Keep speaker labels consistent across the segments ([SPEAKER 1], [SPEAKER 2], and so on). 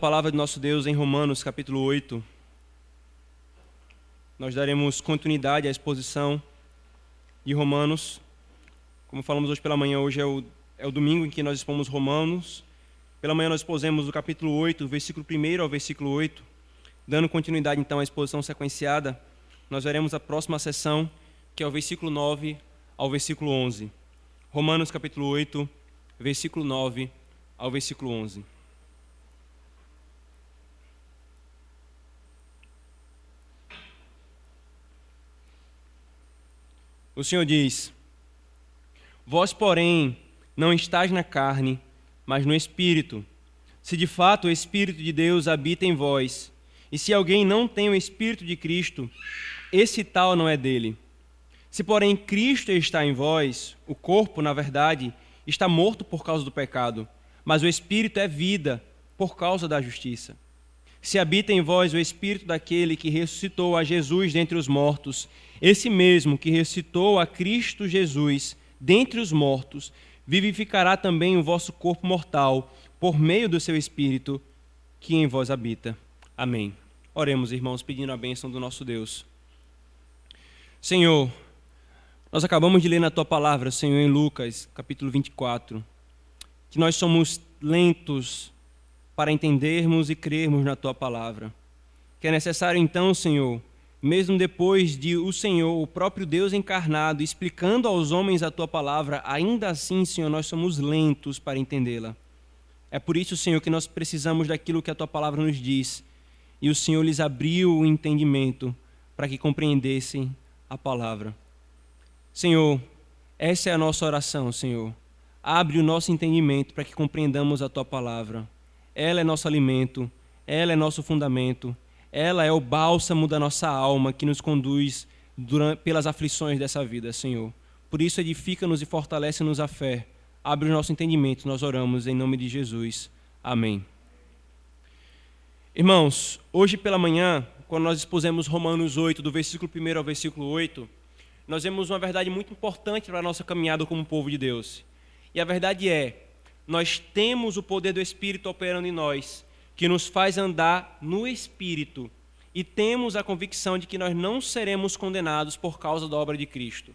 [SPEAKER 1] Palavra de nosso Deus em Romanos, capítulo 8. Nós daremos continuidade à exposição de Romanos. Como falamos hoje pela manhã, hoje é o, é o domingo em que nós expomos Romanos. Pela manhã nós expusemos o capítulo 8, versículo 1 ao versículo 8. Dando continuidade então à exposição sequenciada, nós veremos a próxima sessão, que é o versículo 9 ao versículo 11. Romanos capítulo 8, versículo 9 ao versículo 11. O Senhor diz: Vós, porém, não estáis na carne, mas no Espírito. Se de fato o Espírito de Deus habita em vós, e se alguém não tem o Espírito de Cristo, esse tal não é dele. Se, porém, Cristo está em vós, o corpo, na verdade, está morto por causa do pecado, mas o Espírito é vida por causa da justiça. Se habita em vós o Espírito daquele que ressuscitou a Jesus dentre os mortos, esse mesmo que ressuscitou a Cristo Jesus dentre os mortos, vivificará também o vosso corpo mortal, por meio do seu Espírito que em vós habita. Amém. Oremos, irmãos, pedindo a bênção do nosso Deus. Senhor, nós acabamos de ler na tua palavra, Senhor, em Lucas, capítulo 24, que nós somos lentos para entendermos e crermos na tua palavra. Que é necessário então, Senhor, mesmo depois de o Senhor, o próprio Deus encarnado, explicando aos homens a tua palavra, ainda assim, Senhor, nós somos lentos para entendê-la. É por isso, Senhor, que nós precisamos daquilo que a tua palavra nos diz. E o Senhor lhes abriu o entendimento para que compreendessem a palavra. Senhor, essa é a nossa oração, Senhor. Abre o nosso entendimento para que compreendamos a tua palavra. Ela é nosso alimento, ela é nosso fundamento ela é o bálsamo da nossa alma que nos conduz durante, pelas aflições dessa vida, Senhor. Por isso, edifica-nos e fortalece-nos a fé. Abre o nosso entendimento, nós oramos em nome de Jesus. Amém. Irmãos, hoje pela manhã, quando nós expusemos Romanos 8, do versículo 1 ao versículo 8, nós vemos uma verdade muito importante para a nossa caminhada como povo de Deus. E a verdade é: nós temos o poder do Espírito operando em nós que nos faz andar no Espírito e temos a convicção de que nós não seremos condenados por causa da obra de Cristo.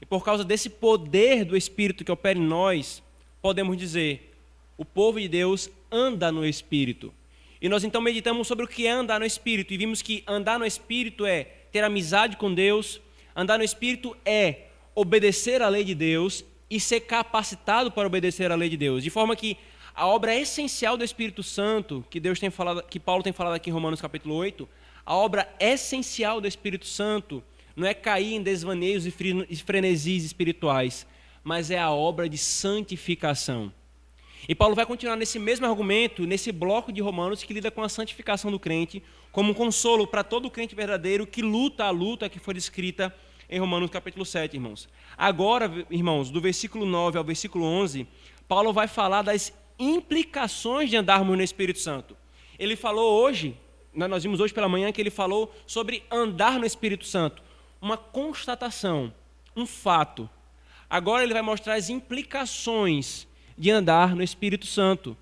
[SPEAKER 1] E por causa desse poder do Espírito que opera em nós, podemos dizer: o povo de Deus anda no Espírito. E nós então meditamos sobre o que é andar no Espírito e vimos que andar no Espírito é ter amizade com Deus, andar no Espírito é obedecer à lei de Deus e ser capacitado para obedecer à lei de Deus, de forma que a obra essencial do Espírito Santo, que Deus tem falado, que Paulo tem falado aqui em Romanos capítulo 8, a obra essencial do Espírito Santo não é cair em desvaneios e frenesis espirituais, mas é a obra de santificação. E Paulo vai continuar nesse mesmo argumento, nesse bloco de Romanos que lida com a santificação do crente, como um consolo para todo crente verdadeiro que luta a luta que foi descrita em Romanos capítulo 7, irmãos. Agora, irmãos, do versículo 9 ao versículo 11, Paulo vai falar das implicações de andarmos no Espírito Santo. Ele falou hoje, né, nós vimos hoje pela manhã que ele falou sobre andar no Espírito Santo, uma constatação, um fato. Agora ele vai mostrar as implicações de andar no Espírito Santo.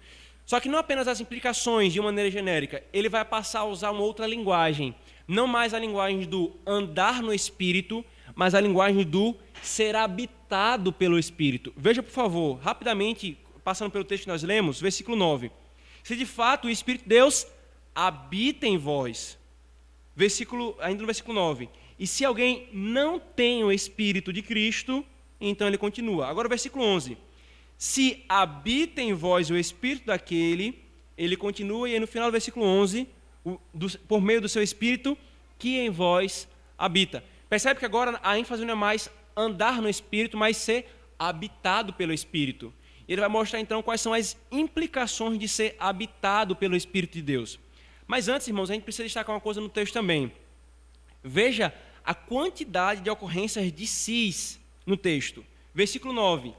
[SPEAKER 1] Só que não apenas as implicações de uma maneira genérica, ele vai passar a usar uma outra linguagem, não mais a linguagem do andar no Espírito, mas a linguagem do ser habitado pelo Espírito. Veja, por favor, rapidamente, passando pelo texto que nós lemos, versículo 9. Se de fato o Espírito de Deus habita em vós, versículo, ainda no versículo 9. E se alguém não tem o Espírito de Cristo, então ele continua. Agora o versículo 11. Se habita em vós o Espírito daquele, ele continua, e aí no final do versículo 11, o, do, por meio do seu Espírito, que em vós habita. Percebe que agora a ênfase não é mais andar no Espírito, mas ser habitado pelo Espírito. Ele vai mostrar então quais são as implicações de ser habitado pelo Espírito de Deus. Mas antes, irmãos, a gente precisa destacar uma coisa no texto também. Veja a quantidade de ocorrências de sis no texto. Versículo 9.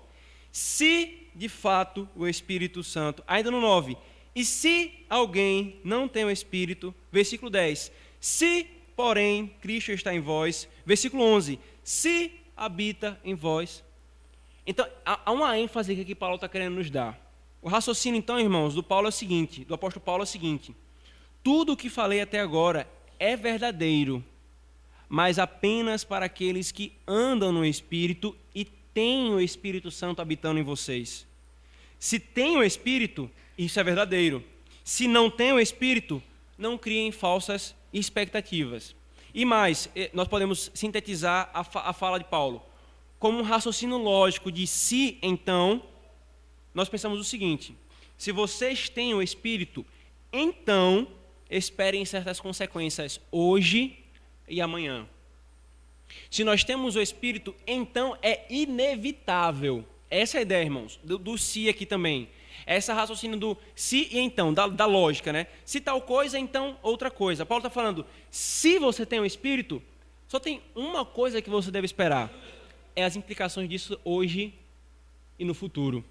[SPEAKER 1] Se de fato o Espírito Santo, ainda no 9. E se alguém não tem o Espírito, versículo 10. Se, porém, Cristo está em vós, versículo 11. Se habita em vós então, há uma ênfase que Paulo está querendo nos dar. O raciocínio, então, irmãos, do Paulo é o seguinte, do apóstolo Paulo é o seguinte: tudo o que falei até agora é verdadeiro, mas apenas para aqueles que andam no Espírito e têm o Espírito Santo habitando em vocês. Se tem o Espírito, isso é verdadeiro. Se não tem o Espírito, não criem falsas expectativas. E mais, eh, nós podemos sintetizar a, fa a fala de Paulo como um raciocínio lógico de se então, nós pensamos o seguinte: se vocês têm o Espírito, então esperem certas consequências hoje e amanhã. Se nós temos o Espírito, então é inevitável. Essa é a ideia, irmãos, do, do se aqui também. Essa raciocínio do se e então, da, da lógica, né? Se tal coisa, então outra coisa. Paulo está falando, se você tem o Espírito, só tem uma coisa que você deve esperar: é as implicações disso hoje e no futuro.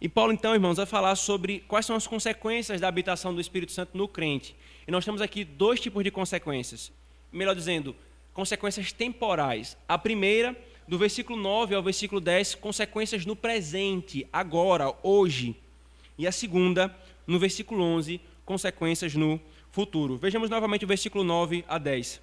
[SPEAKER 1] E Paulo, então, irmãos, vai falar sobre quais são as consequências da habitação do Espírito Santo no crente. E nós temos aqui dois tipos de consequências. Melhor dizendo, consequências temporais. A primeira, do versículo 9 ao versículo 10, consequências no presente, agora, hoje. E a segunda, no versículo 11, consequências no futuro. Vejamos novamente o versículo 9 a 10.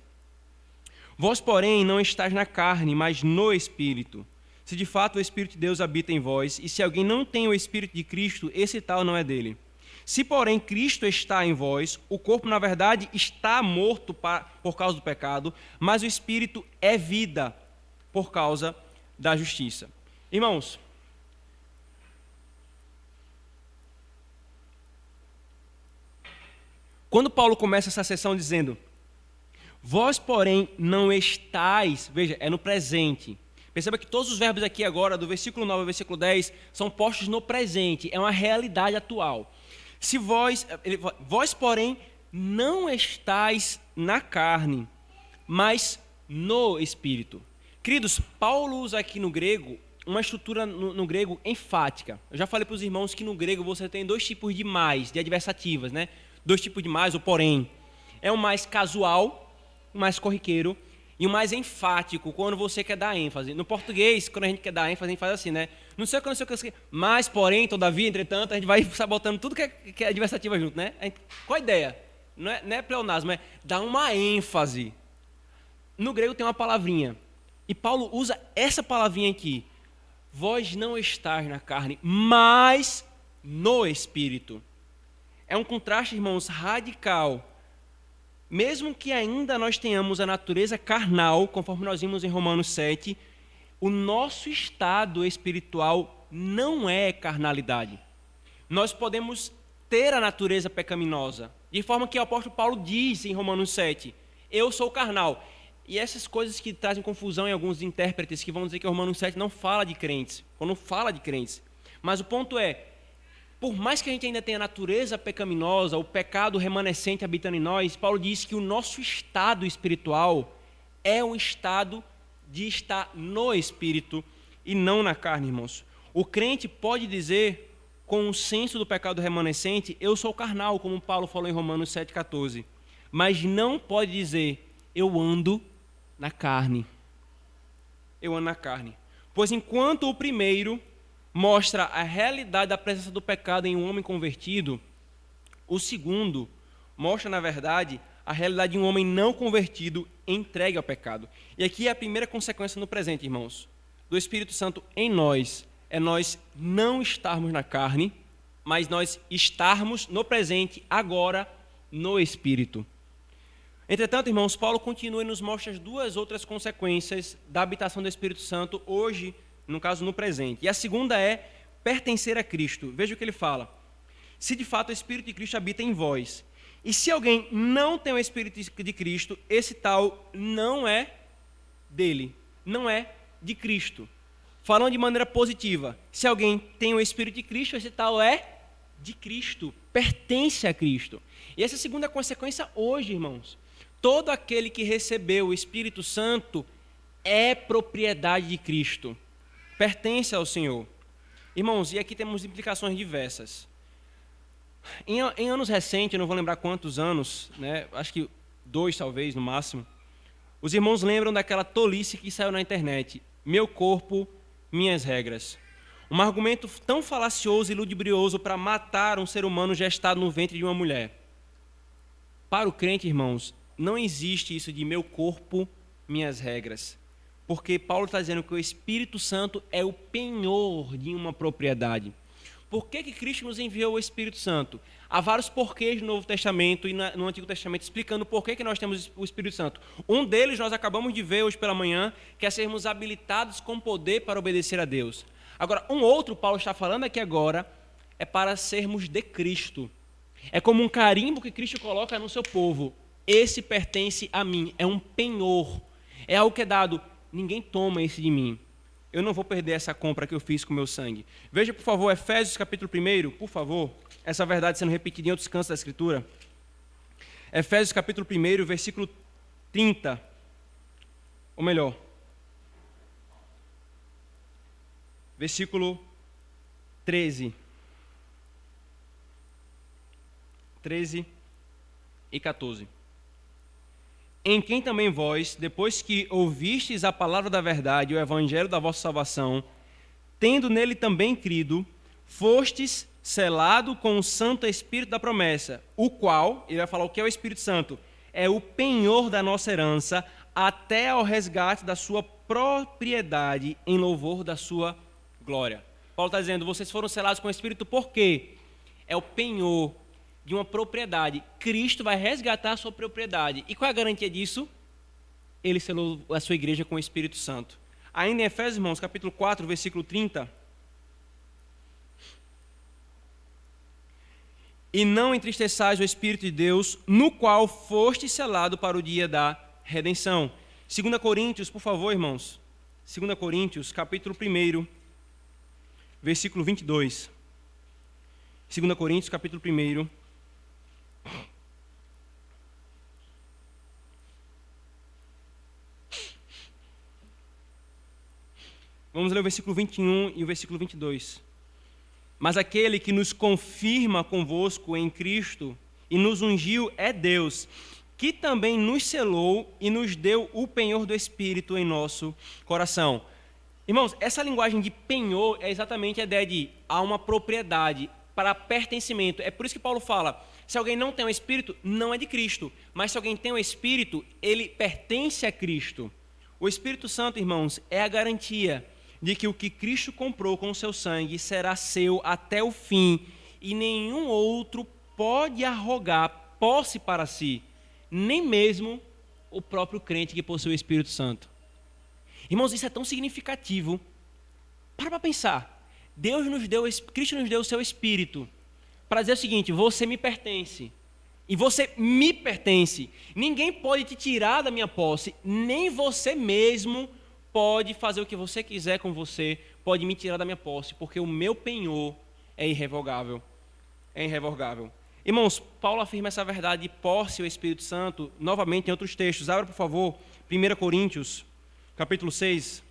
[SPEAKER 1] Vós, porém, não estáis na carne, mas no Espírito se de fato o Espírito de Deus habita em vós, e se alguém não tem o Espírito de Cristo, esse tal não é dele. Se, porém, Cristo está em vós, o corpo, na verdade, está morto por causa do pecado, mas o Espírito é vida por causa da justiça. Irmãos, quando Paulo começa essa sessão dizendo: Vós, porém, não estáis, veja, é no presente Perceba que todos os verbos aqui agora, do versículo 9 ao versículo 10, são postos no presente, é uma realidade atual. Se vós, vós porém, não estáis na carne, mas no espírito. Queridos, Paulo usa aqui no grego uma estrutura no, no grego enfática. Eu já falei para os irmãos que no grego você tem dois tipos de mais, de adversativas, né? Dois tipos de mais, ou porém. É o mais casual, o mais corriqueiro, e o mais enfático, quando você quer dar ênfase. No português, quando a gente quer dar ênfase, a gente faz assim, né? Não sei o que, não sei o que, mas, porém, todavia, entretanto, a gente vai sabotando tudo que é, que é adversativa junto, né? Gente, qual a ideia? Não é, não é pleonasmo, é dar uma ênfase. No grego tem uma palavrinha. E Paulo usa essa palavrinha aqui. Vós não estáis na carne, mas no Espírito. É um contraste, irmãos, radical mesmo que ainda nós tenhamos a natureza carnal, conforme nós vimos em Romanos 7, o nosso estado espiritual não é carnalidade. Nós podemos ter a natureza pecaminosa, de forma que o apóstolo Paulo diz em Romanos 7, eu sou carnal. E essas coisas que trazem confusão em alguns intérpretes que vão dizer que Romanos 7 não fala de crentes, ou não fala de crentes. Mas o ponto é, por mais que a gente ainda tenha a natureza pecaminosa, o pecado remanescente habitando em nós, Paulo diz que o nosso estado espiritual é um estado de estar no espírito e não na carne, irmãos. O crente pode dizer, com o senso do pecado remanescente, eu sou carnal, como Paulo falou em Romanos 7,14. Mas não pode dizer, eu ando na carne. Eu ando na carne. Pois enquanto o primeiro mostra a realidade da presença do pecado em um homem convertido, o segundo mostra, na verdade, a realidade de um homem não convertido entregue ao pecado. E aqui é a primeira consequência no presente, irmãos, do Espírito Santo em nós, é nós não estarmos na carne, mas nós estarmos no presente, agora, no Espírito. Entretanto, irmãos, Paulo continua e nos mostra as duas outras consequências da habitação do Espírito Santo hoje no caso no presente. E a segunda é pertencer a Cristo. Veja o que ele fala. Se de fato o Espírito de Cristo habita em vós. E se alguém não tem o Espírito de Cristo, esse tal não é dele, não é de Cristo. Falando de maneira positiva, se alguém tem o Espírito de Cristo, esse tal é de Cristo, pertence a Cristo. E essa é a segunda consequência hoje, irmãos. Todo aquele que recebeu o Espírito Santo é propriedade de Cristo pertence ao Senhor. Irmãos, e aqui temos implicações diversas. Em, em anos recentes, não vou lembrar quantos anos, né, acho que dois talvez no máximo, os irmãos lembram daquela tolice que saiu na internet: meu corpo, minhas regras. Um argumento tão falacioso e ludibrioso para matar um ser humano gestado no ventre de uma mulher. Para o crente, irmãos, não existe isso de meu corpo, minhas regras. Porque Paulo está dizendo que o Espírito Santo é o penhor de uma propriedade. Por que, que Cristo nos enviou o Espírito Santo? Há vários porquês no Novo Testamento e no Antigo Testamento explicando por que, que nós temos o Espírito Santo. Um deles nós acabamos de ver hoje pela manhã, que é sermos habilitados com poder para obedecer a Deus. Agora, um outro, Paulo está falando aqui agora, é para sermos de Cristo. É como um carimbo que Cristo coloca no seu povo. Esse pertence a mim, é um penhor. É algo que é dado, ninguém toma esse de mim. Eu não vou perder essa compra que eu fiz com meu sangue. Veja, por favor, Efésios capítulo 1, por favor, essa verdade sendo repetida em outros cantos da Escritura. Efésios capítulo 1, versículo 30. Ou melhor, versículo 13. 13 e 14 em quem também vós, depois que ouvistes a palavra da verdade, o evangelho da vossa salvação, tendo nele também crido, fostes selado com o Santo Espírito da promessa, o qual, ele vai falar o que é o Espírito Santo, é o penhor da nossa herança até ao resgate da sua propriedade em louvor da sua glória. Paulo está dizendo, vocês foram selados com o Espírito por quê? É o penhor de uma propriedade. Cristo vai resgatar a sua propriedade. E qual é a garantia disso? Ele selou a sua igreja com o Espírito Santo. Ainda em Efésios, irmãos, capítulo 4, versículo 30. E não entristeçais o Espírito de Deus, no qual foste selado para o dia da redenção. 2 Coríntios, por favor, irmãos. 2 Coríntios, capítulo 1, versículo 22. 2 Coríntios, capítulo 1, Vamos ler o versículo 21 e o versículo 22. Mas aquele que nos confirma convosco em Cristo e nos ungiu é Deus, que também nos selou e nos deu o penhor do Espírito em nosso coração. Irmãos, essa linguagem de penhor é exatamente a ideia de há uma propriedade para pertencimento. É por isso que Paulo fala: se alguém não tem o Espírito, não é de Cristo. Mas se alguém tem o Espírito, ele pertence a Cristo. O Espírito Santo, irmãos, é a garantia de que o que Cristo comprou com o seu sangue será seu até o fim, e nenhum outro pode arrogar posse para si, nem mesmo o próprio crente que possui o Espírito Santo. Irmãos, isso é tão significativo. Para para pensar. Deus nos deu, Cristo nos deu o seu Espírito para dizer o seguinte: você me pertence. E você me pertence. Ninguém pode te tirar da minha posse, nem você mesmo pode fazer o que você quiser com você, pode me tirar da minha posse, porque o meu penhor é irrevogável. É irrevogável. Irmãos, Paulo afirma essa verdade de posse ao Espírito Santo novamente em outros textos. Abra, por favor, 1 Coríntios, capítulo 6.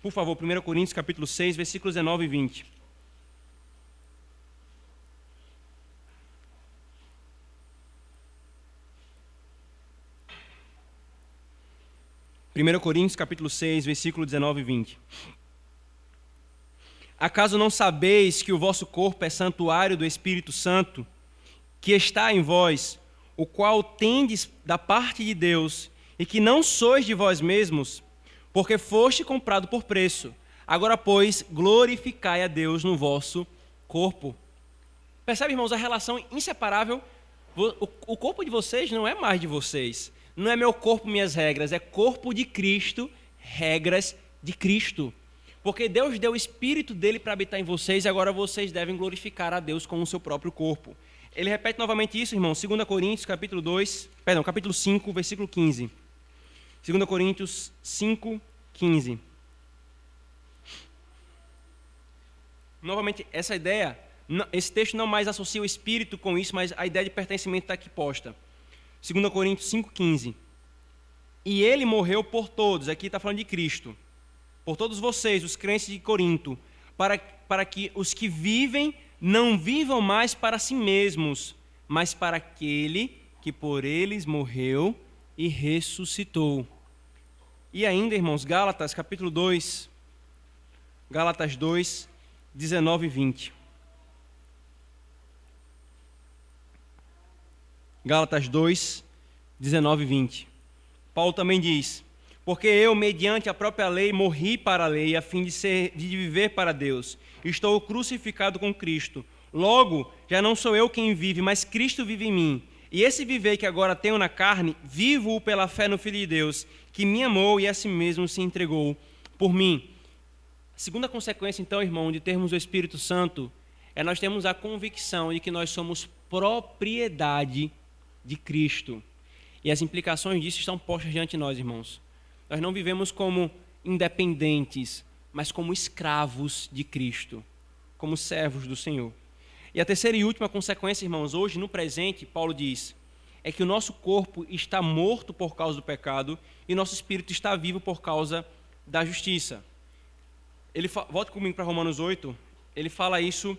[SPEAKER 1] Por favor, 1 Coríntios, capítulo 6, versículos 19 e 20. 1 Coríntios capítulo 6, versículo 19 e 20. Acaso não sabeis que o vosso corpo é santuário do Espírito Santo, que está em vós, o qual tendes da parte de Deus, e que não sois de vós mesmos, porque foste comprado por preço. Agora, pois, glorificai a Deus no vosso corpo. Percebe, irmãos, a relação inseparável? O corpo de vocês não é mais de vocês não é meu corpo, minhas regras, é corpo de Cristo, regras de Cristo. Porque Deus deu o Espírito dele para habitar em vocês e agora vocês devem glorificar a Deus com o seu próprio corpo. Ele repete novamente isso, irmão, 2 Coríntios, capítulo 2, perdão, capítulo 5, versículo 15. 2 Coríntios 5, 15. Novamente, essa ideia, esse texto não mais associa o Espírito com isso, mas a ideia de pertencimento está aqui posta. 2 Coríntios 5,15. E ele morreu por todos, aqui está falando de Cristo, por todos vocês, os crentes de Corinto, para, para que os que vivem não vivam mais para si mesmos, mas para aquele que por eles morreu e ressuscitou. E ainda, irmãos, Gálatas capítulo 2, Gálatas 2, 19 e 20. Gálatas 2, 19 e 20. Paulo também diz: Porque eu, mediante a própria lei, morri para a lei, a fim de, ser, de viver para Deus. Estou crucificado com Cristo. Logo, já não sou eu quem vive, mas Cristo vive em mim. E esse viver que agora tenho na carne, vivo-o pela fé no Filho de Deus, que me amou e a si mesmo se entregou por mim. A segunda consequência, então, irmão, de termos o Espírito Santo, é nós termos a convicção de que nós somos propriedade de Cristo. E as implicações disso estão postas diante de nós, irmãos. Nós não vivemos como independentes, mas como escravos de Cristo, como servos do Senhor. E a terceira e última consequência, irmãos, hoje no presente, Paulo diz, é que o nosso corpo está morto por causa do pecado e nosso espírito está vivo por causa da justiça. Ele volta comigo para Romanos 8, ele fala isso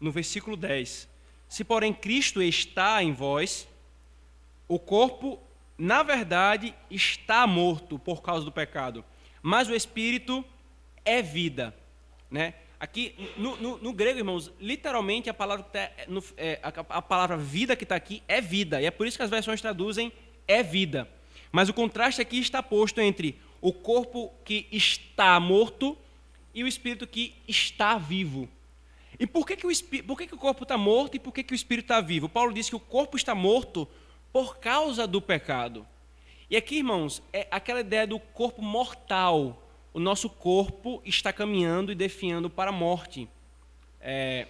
[SPEAKER 1] no versículo 10. Se porém Cristo está em vós, o corpo, na verdade, está morto por causa do pecado, mas o espírito é vida. Né? Aqui, no, no, no grego, irmãos, literalmente a palavra, tá, no, é, a, a palavra vida que está aqui é vida, e é por isso que as versões traduzem é vida. Mas o contraste aqui está posto entre o corpo que está morto e o espírito que está vivo. E por que, que, o, por que, que o corpo está morto e por que, que o espírito está vivo? Paulo diz que o corpo está morto por causa do pecado. E aqui, irmãos, é aquela ideia do corpo mortal. O nosso corpo está caminhando e definhando para a morte. É,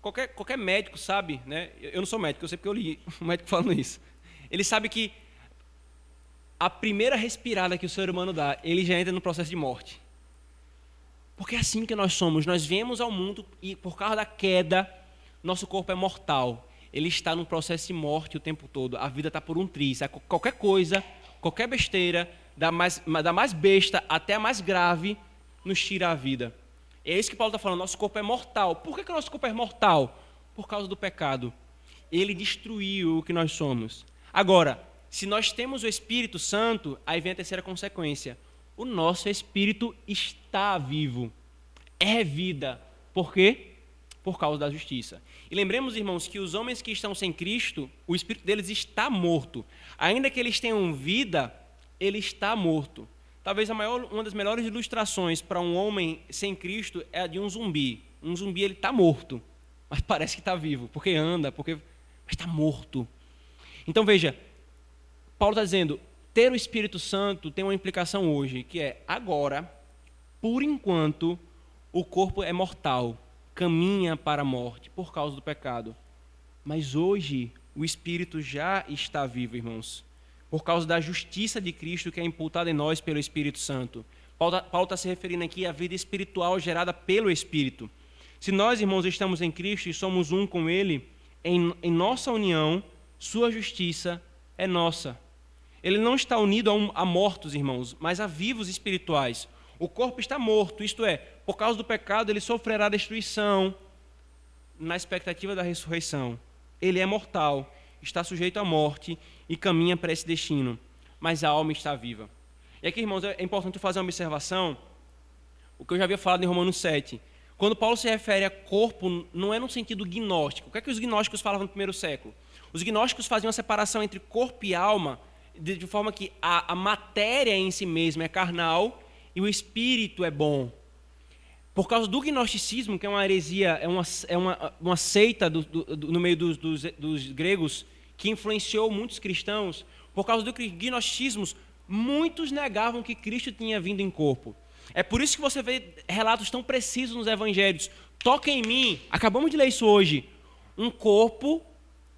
[SPEAKER 1] qualquer, qualquer médico sabe, né? Eu não sou médico, eu sei porque eu li um médico falando isso. Ele sabe que a primeira respirada que o ser humano dá, ele já entra no processo de morte. Porque é assim que nós somos. Nós viemos ao mundo e, por causa da queda, nosso corpo é mortal ele está num processo de morte o tempo todo. A vida está por um triz. Qualquer coisa, qualquer besteira, da mais, da mais besta até a mais grave, nos tira a vida. É isso que Paulo está falando. Nosso corpo é mortal. Por que, que o nosso corpo é mortal? Por causa do pecado. Ele destruiu o que nós somos. Agora, se nós temos o Espírito Santo, aí vem a terceira consequência. O nosso espírito está vivo. É vida. Por quê? Por causa da justiça. E lembremos, irmãos, que os homens que estão sem Cristo, o espírito deles está morto. Ainda que eles tenham vida, ele está morto. Talvez a maior, uma das melhores ilustrações para um homem sem Cristo é a de um zumbi. Um zumbi ele está morto, mas parece que está vivo, porque anda, porque mas está morto. Então veja, Paulo está dizendo, ter o Espírito Santo tem uma implicação hoje, que é agora, por enquanto, o corpo é mortal, caminha para a morte por causa do pecado. Mas hoje o Espírito já está vivo, irmãos, por causa da justiça de Cristo que é imputada em nós pelo Espírito Santo. Paulo está tá se referindo aqui à vida espiritual gerada pelo Espírito. Se nós, irmãos, estamos em Cristo e somos um com Ele, em, em nossa união, Sua justiça é nossa. Ele não está unido a, um, a mortos, irmãos, mas a vivos espirituais. O corpo está morto, isto é, por causa do pecado, ele sofrerá destruição na expectativa da ressurreição. Ele é mortal, está sujeito à morte e caminha para esse destino, mas a alma está viva. E aqui, irmãos, é importante fazer uma observação, o que eu já havia falado em Romanos 7. Quando Paulo se refere a corpo, não é no sentido gnóstico. O que é que os gnósticos falavam no primeiro século? Os gnósticos faziam a separação entre corpo e alma, de, forma que a, a matéria em si mesma é carnal e o espírito é bom. Por causa do gnosticismo, que é uma heresia, é uma, é uma, uma seita do, do, do, no meio dos, dos, dos gregos, que influenciou muitos cristãos, por causa do gnosticismo, muitos negavam que Cristo tinha vindo em corpo. É por isso que você vê relatos tão precisos nos evangelhos. Toca em mim, acabamos de ler isso hoje. Um corpo,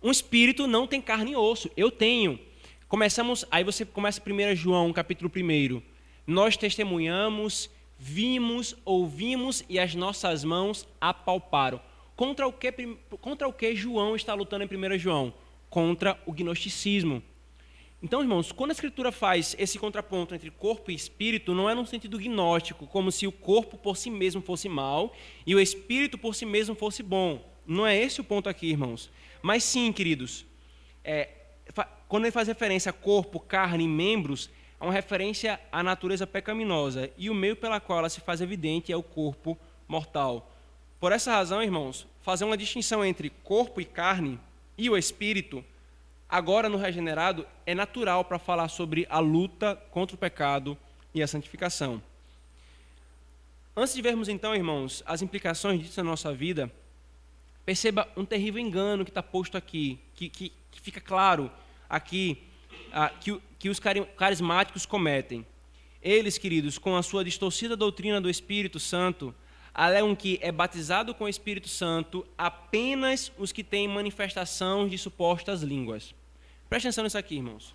[SPEAKER 1] um espírito não tem carne e osso. Eu tenho. Começamos, aí você começa 1 João, capítulo 1. Nós testemunhamos vimos, ouvimos e as nossas mãos apalparam. Contra o que, contra o que João está lutando em 1 João? Contra o gnosticismo. Então, irmãos, quando a Escritura faz esse contraponto entre corpo e espírito, não é num sentido gnóstico, como se o corpo por si mesmo fosse mal e o espírito por si mesmo fosse bom. Não é esse o ponto aqui, irmãos. Mas sim, queridos, é, quando ele faz referência a corpo, carne e membros, é uma referência à natureza pecaminosa e o meio pela qual ela se faz evidente é o corpo mortal. Por essa razão, irmãos, fazer uma distinção entre corpo e carne e o espírito, agora no regenerado, é natural para falar sobre a luta contra o pecado e a santificação. Antes de vermos então, irmãos, as implicações disso na nossa vida, perceba um terrível engano que está posto aqui, que, que, que, fica claro aqui, ah, que, que os carismáticos cometem. Eles, queridos, com a sua distorcida doutrina do Espírito Santo, alegam que é batizado com o Espírito Santo apenas os que têm manifestação de supostas línguas. Preste atenção nisso aqui, irmãos.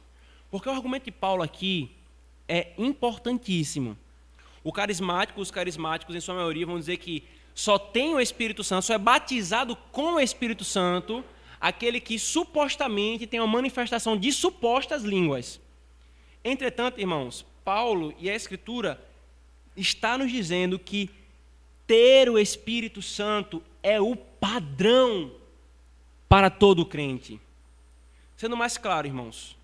[SPEAKER 1] Porque o argumento de Paulo aqui é importantíssimo. O carismático, os carismáticos, em sua maioria, vão dizer que só tem o Espírito Santo, só é batizado com o Espírito Santo aquele que supostamente tem uma manifestação de supostas línguas. Entretanto, irmãos, Paulo e a Escritura está nos dizendo que ter o Espírito Santo é o padrão para todo crente. Sendo mais claro, irmãos,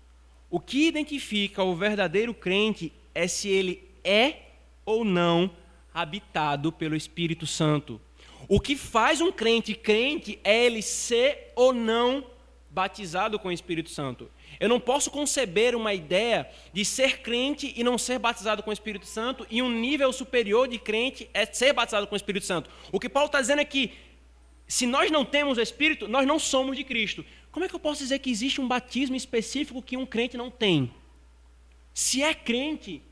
[SPEAKER 1] o que identifica o verdadeiro crente é se ele é ou não habitado pelo Espírito Santo. O que faz um crente crente é ele ser ou não batizado com o Espírito Santo. Eu não posso conceber uma ideia de ser crente e não ser batizado com o Espírito Santo, e um nível superior de crente é ser batizado com o Espírito Santo. O que Paulo está dizendo é que, se nós não temos o Espírito, nós não somos de Cristo. Como é que eu posso dizer que existe um batismo específico que um crente não tem? Se é crente,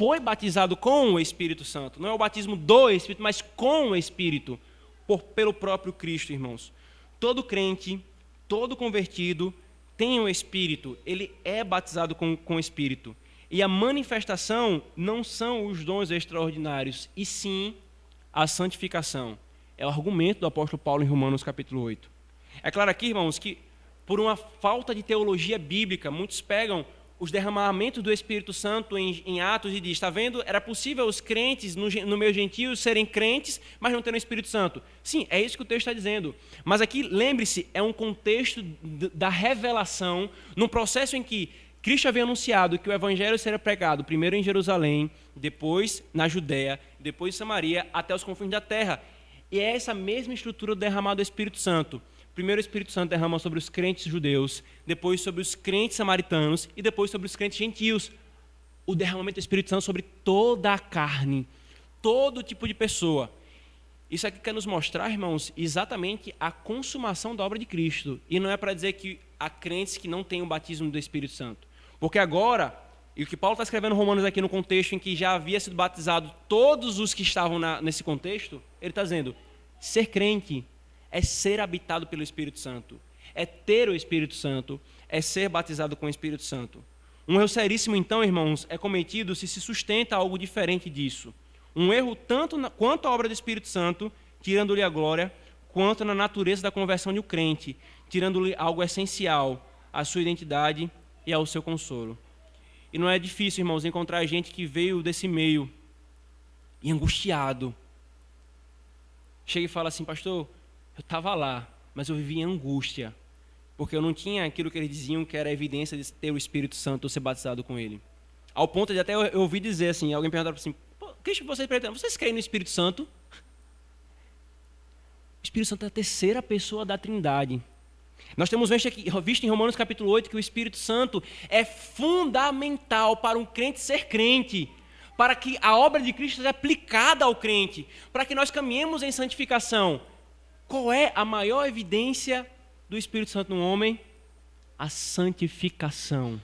[SPEAKER 1] foi batizado com o Espírito Santo. Não é o batismo do Espírito, mas com o Espírito, por, pelo próprio Cristo, irmãos. Todo crente, todo convertido tem o Espírito, ele é batizado com, com o Espírito. E a manifestação não são os dons extraordinários, e sim a santificação. É o argumento do apóstolo Paulo em Romanos capítulo 8. É claro aqui, irmãos, que por uma falta de teologia bíblica, muitos pegam os derramamentos do Espírito Santo em, em Atos e diz: está vendo? Era possível os crentes no, no meio gentil serem crentes, mas não terem o Espírito Santo. Sim, é isso que o texto está dizendo. Mas aqui, lembre-se, é um contexto da revelação, num processo em que Cristo havia anunciado que o evangelho seria pregado primeiro em Jerusalém, depois na Judéia, depois em Samaria, até os confins da terra. E é essa mesma estrutura do derramado do Espírito Santo. Primeiro o Espírito Santo derrama sobre os crentes judeus, depois sobre os crentes samaritanos e depois sobre os crentes gentios. O derramamento do Espírito Santo sobre toda a carne, todo tipo de pessoa. Isso aqui quer nos mostrar, irmãos, exatamente a consumação da obra de Cristo. E não é para dizer que há crentes que não têm o batismo do Espírito Santo. Porque agora, e o que Paulo está escrevendo Romanos aqui no contexto em que já havia sido batizado todos os que estavam na, nesse contexto, ele está dizendo: ser crente é ser habitado pelo Espírito Santo, é ter o Espírito Santo, é ser batizado com o Espírito Santo. Um erro seríssimo, então, irmãos, é cometido se se sustenta algo diferente disso. Um erro tanto na, quanto à obra do Espírito Santo, tirando-lhe a glória, quanto na natureza da conversão de um crente, tirando-lhe algo essencial, a sua identidade e ao seu consolo. E não é difícil, irmãos, encontrar gente que veio desse meio e angustiado. Chega e fala assim, pastor, eu estava lá, mas eu vivia em angústia, porque eu não tinha aquilo que eles diziam que era a evidência de ter o Espírito Santo ou ser batizado com ele. Ao ponto de até eu, eu ouvi dizer assim, alguém perguntava assim, que vocês pretendem? Vocês creem no Espírito Santo? O Espírito Santo é a terceira pessoa da Trindade. Nós temos visto, aqui, visto em Romanos capítulo 8 que o Espírito Santo é fundamental para um crente ser crente, para que a obra de Cristo seja aplicada ao crente, para que nós caminhemos em santificação. Qual é a maior evidência do Espírito Santo no homem? A santificação.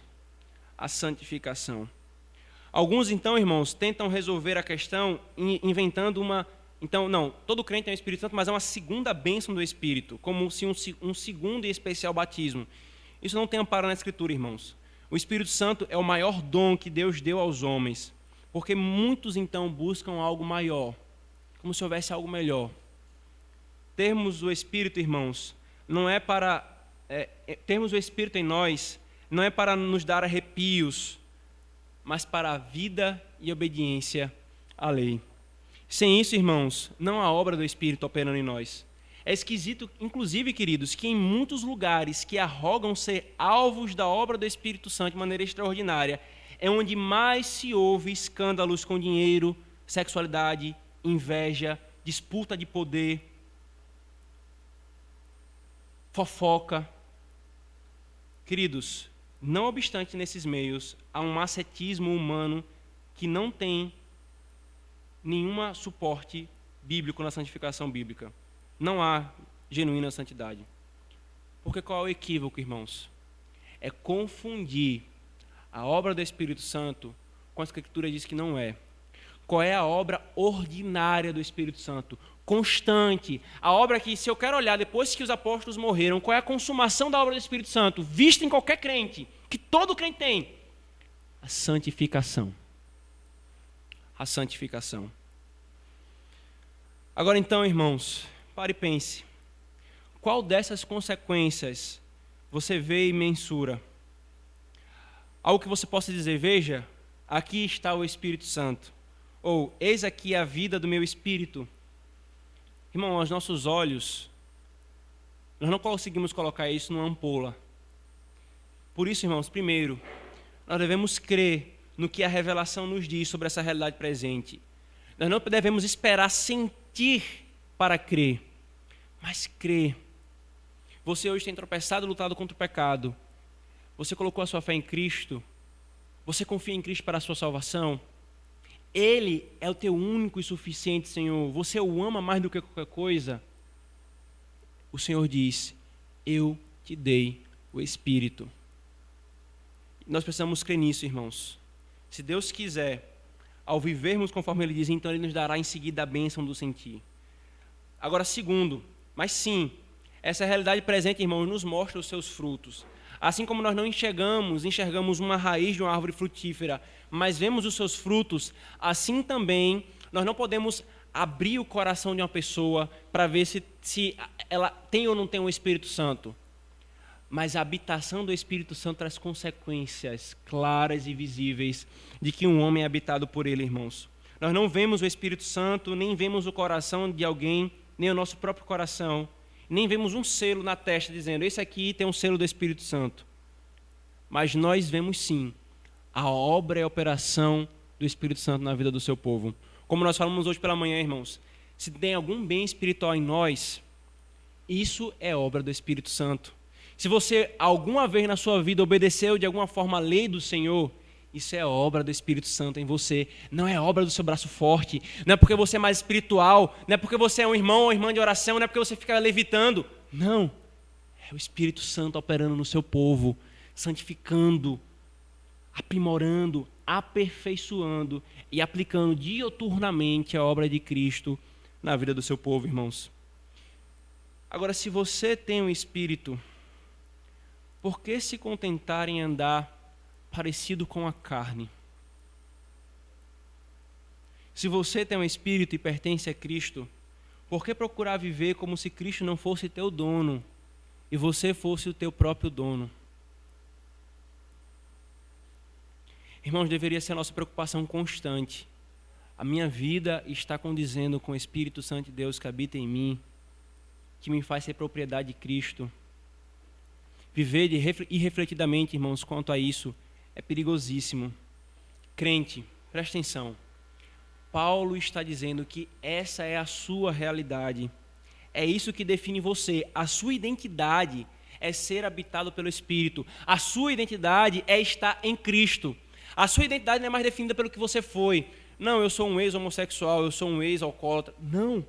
[SPEAKER 1] A santificação. Alguns, então, irmãos, tentam resolver a questão inventando uma. Então, não, todo crente tem o Espírito Santo, mas é uma segunda bênção do Espírito, como se um, um segundo e especial batismo. Isso não tem amparo na Escritura, irmãos. O Espírito Santo é o maior dom que Deus deu aos homens, porque muitos, então, buscam algo maior, como se houvesse algo melhor termos o Espírito, irmãos, não é para é, é, termos o Espírito em nós, não é para nos dar arrepios, mas para a vida e obediência à lei. Sem isso, irmãos, não há obra do Espírito operando em nós. É esquisito, inclusive, queridos, que em muitos lugares que arrogam ser alvos da obra do Espírito Santo de maneira extraordinária, é onde mais se ouve escândalos com dinheiro, sexualidade, inveja, disputa de poder, fofoca. Queridos, não obstante nesses meios, há um ascetismo humano que não tem nenhum suporte bíblico na santificação bíblica. Não há genuína santidade. Porque qual é o equívoco, irmãos? É confundir a obra do Espírito Santo com a Escritura diz que não é. Qual é a obra ordinária do Espírito Santo? Constante. A obra que, se eu quero olhar depois que os apóstolos morreram, qual é a consumação da obra do Espírito Santo? Vista em qualquer crente, que todo crente tem. A santificação. A santificação. Agora então, irmãos, pare e pense. Qual dessas consequências você vê e mensura? Algo que você possa dizer, veja, aqui está o Espírito Santo. Ou, eis aqui a vida do meu espírito. Irmão, aos nossos olhos, nós não conseguimos colocar isso numa ampola. Por isso, irmãos, primeiro, nós devemos crer no que a revelação nos diz sobre essa realidade presente. Nós não devemos esperar sentir para crer, mas crer. Você hoje tem tropeçado e lutado contra o pecado. Você colocou a sua fé em Cristo. Você confia em Cristo para a sua salvação. Ele é o teu único e suficiente Senhor. Você o ama mais do que qualquer coisa. O Senhor diz: Eu te dei o Espírito. Nós precisamos crer nisso, irmãos. Se Deus quiser, ao vivermos conforme Ele diz, então Ele nos dará em seguida a bênção do sentir. Agora, segundo, mas sim, essa realidade presente, irmãos, nos mostra os seus frutos. Assim como nós não enxergamos, enxergamos uma raiz de uma árvore frutífera, mas vemos os seus frutos, assim também nós não podemos abrir o coração de uma pessoa para ver se, se ela tem ou não tem o Espírito Santo. Mas a habitação do Espírito Santo traz consequências claras e visíveis de que um homem é habitado por ele, irmãos. Nós não vemos o Espírito Santo, nem vemos o coração de alguém, nem o nosso próprio coração, nem vemos um selo na testa dizendo: esse aqui tem um selo do Espírito Santo. Mas nós vemos sim a obra e a operação do Espírito Santo na vida do seu povo. Como nós falamos hoje pela manhã, irmãos, se tem algum bem espiritual em nós, isso é obra do Espírito Santo. Se você alguma vez na sua vida obedeceu de alguma forma a lei do Senhor, isso é obra do Espírito Santo em você. Não é obra do seu braço forte. Não é porque você é mais espiritual. Não é porque você é um irmão ou irmã de oração. Não é porque você fica levitando. Não. É o Espírito Santo operando no seu povo, santificando, aprimorando, aperfeiçoando e aplicando dioturnamente a obra de Cristo na vida do seu povo, irmãos. Agora, se você tem um espírito, por que se contentar em andar parecido com a carne? Se você tem um espírito e pertence a Cristo, por que procurar viver como se Cristo não fosse teu dono e você fosse o teu próprio dono? Irmãos, deveria ser a nossa preocupação constante. A minha vida está condizendo com o Espírito Santo de Deus que habita em mim, que me faz ser propriedade de Cristo. Viver irrefletidamente, irmãos, quanto a isso é perigosíssimo. Crente, presta atenção. Paulo está dizendo que essa é a sua realidade. É isso que define você. A sua identidade é ser habitado pelo Espírito. A sua identidade é estar em Cristo. A sua identidade não é mais definida pelo que você foi. Não, eu sou um ex-homossexual, eu sou um ex-alcoólatra. Não.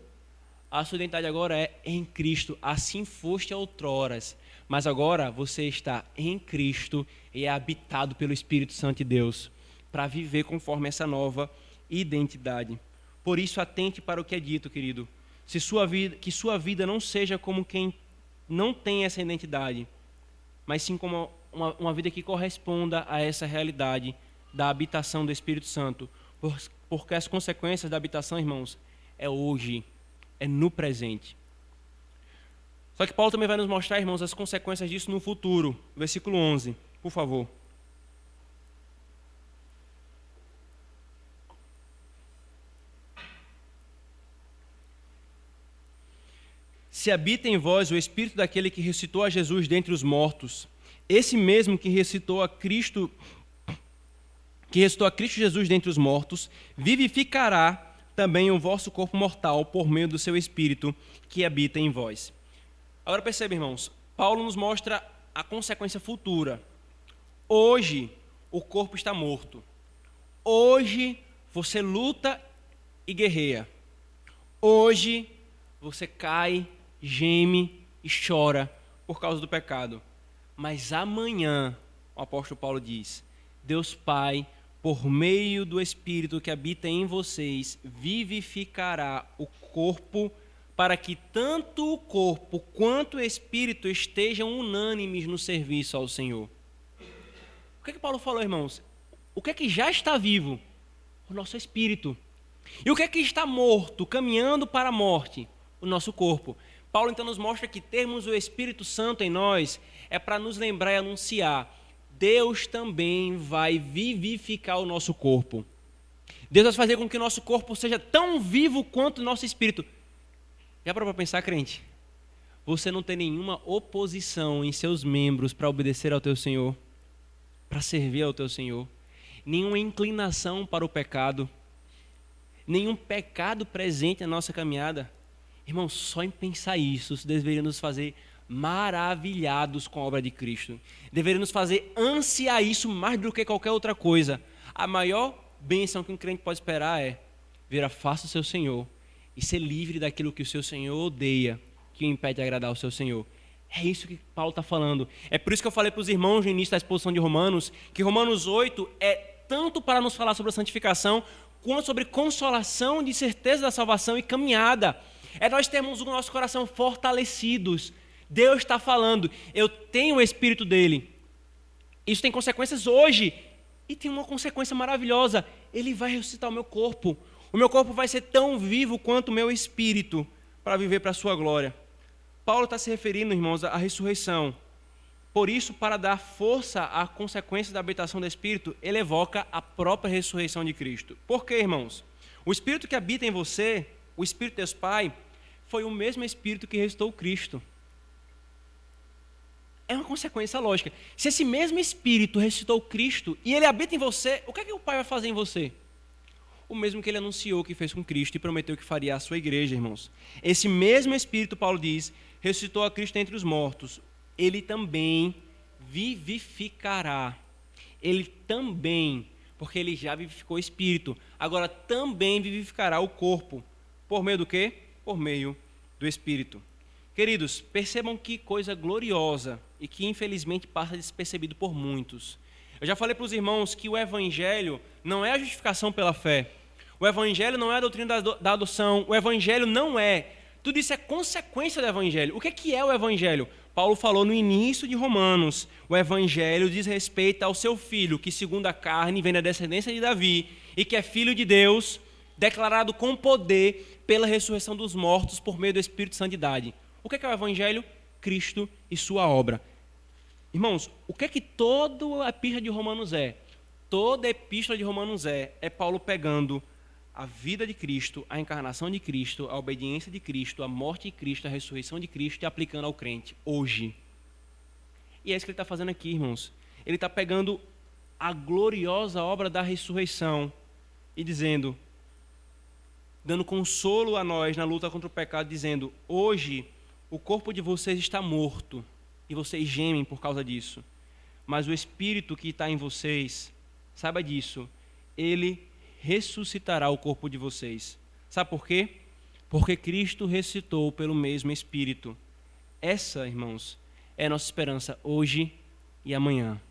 [SPEAKER 1] A sua identidade agora é em Cristo. Assim foste outroras. Mas agora você está em Cristo e é habitado pelo Espírito Santo de Deus para viver conforme essa nova identidade. Por isso, atente para o que é dito, querido. Se sua vida, que sua vida não seja como quem não tem essa identidade, mas sim como uma, uma vida que corresponda a essa realidade da habitação do Espírito Santo, porque as consequências da habitação, irmãos, é hoje, é no presente. Só que Paulo também vai nos mostrar, irmãos, as consequências disso no futuro. Versículo 11, por favor. Se habita em vós o Espírito daquele que ressuscitou a Jesus dentre os mortos, esse mesmo que ressuscitou a Cristo que restou a Cristo Jesus dentre os mortos, vivificará também o vosso corpo mortal por meio do seu espírito que habita em vós. Agora perceba, irmãos, Paulo nos mostra a consequência futura. Hoje o corpo está morto. Hoje você luta e guerreia. Hoje você cai, geme e chora por causa do pecado. Mas amanhã, o apóstolo Paulo diz: Deus Pai por meio do Espírito que habita em vocês, vivificará o corpo, para que tanto o corpo quanto o Espírito estejam unânimes no serviço ao Senhor. O que, é que Paulo falou, irmãos? O que é que já está vivo? O nosso espírito. E o que é que está morto, caminhando para a morte? O nosso corpo. Paulo então nos mostra que termos o Espírito Santo em nós é para nos lembrar e anunciar Deus também vai vivificar o nosso corpo. Deus vai fazer com que o nosso corpo seja tão vivo quanto o nosso espírito. Já para pensar, crente? Você não tem nenhuma oposição em seus membros para obedecer ao teu Senhor, para servir ao teu Senhor, nenhuma inclinação para o pecado, nenhum pecado presente na nossa caminhada. Irmão, só em pensar isso, isso deveria nos fazer maravilhados com a obra de Cristo. Deveria nos fazer ansiar isso mais do que qualquer outra coisa. A maior bênção que um crente pode esperar é ver a face do seu Senhor e ser livre daquilo que o seu Senhor odeia, que o impede de agradar ao seu Senhor. É isso que Paulo está falando. É por isso que eu falei para os irmãos no início da exposição de Romanos, que Romanos 8 é tanto para nos falar sobre a santificação, quanto sobre consolação de certeza da salvação e caminhada. É nós termos o nosso coração fortalecidos Deus está falando, eu tenho o Espírito dele. Isso tem consequências hoje. E tem uma consequência maravilhosa: ele vai ressuscitar o meu corpo. O meu corpo vai ser tão vivo quanto o meu espírito para viver para a sua glória. Paulo está se referindo, irmãos, à ressurreição. Por isso, para dar força à consequência da habitação do Espírito, ele evoca a própria ressurreição de Cristo. Por quê, irmãos? O Espírito que habita em você, o Espírito de Deus Pai, foi o mesmo Espírito que ressuscitou Cristo. É uma consequência lógica. Se esse mesmo Espírito ressuscitou Cristo e ele habita em você, o que é que o Pai vai fazer em você? O mesmo que ele anunciou que fez com Cristo e prometeu que faria à sua igreja, irmãos. Esse mesmo Espírito, Paulo diz, ressuscitou a Cristo entre os mortos. Ele também vivificará. Ele também, porque ele já vivificou o Espírito, agora também vivificará o corpo. Por meio do quê? Por meio do Espírito. Queridos, percebam que coisa gloriosa e que infelizmente passa despercebido por muitos. Eu já falei para os irmãos que o Evangelho não é a justificação pela fé. O Evangelho não é a doutrina da adoção. O Evangelho não é. Tudo isso é consequência do Evangelho. O que é, que é o Evangelho? Paulo falou no início de Romanos. O Evangelho diz respeito ao seu filho, que segundo a carne vem da descendência de Davi e que é filho de Deus, declarado com poder pela ressurreição dos mortos por meio do Espírito de Santidade. O é que é o Evangelho? Cristo e sua obra. Irmãos, o que é que toda a epístola de Romanos é? Toda a epístola de Romanos é, é Paulo pegando a vida de Cristo, a encarnação de Cristo, a obediência de Cristo, a morte de Cristo, a ressurreição de Cristo e aplicando ao crente, hoje. E é isso que ele está fazendo aqui, irmãos. Ele está pegando a gloriosa obra da ressurreição e dizendo, dando consolo a nós na luta contra o pecado, dizendo: hoje o corpo de vocês está morto e vocês gemem por causa disso. Mas o espírito que está em vocês, saiba disso, ele ressuscitará o corpo de vocês. Sabe por quê? Porque Cristo ressuscitou pelo mesmo espírito. Essa, irmãos, é a nossa esperança hoje e amanhã.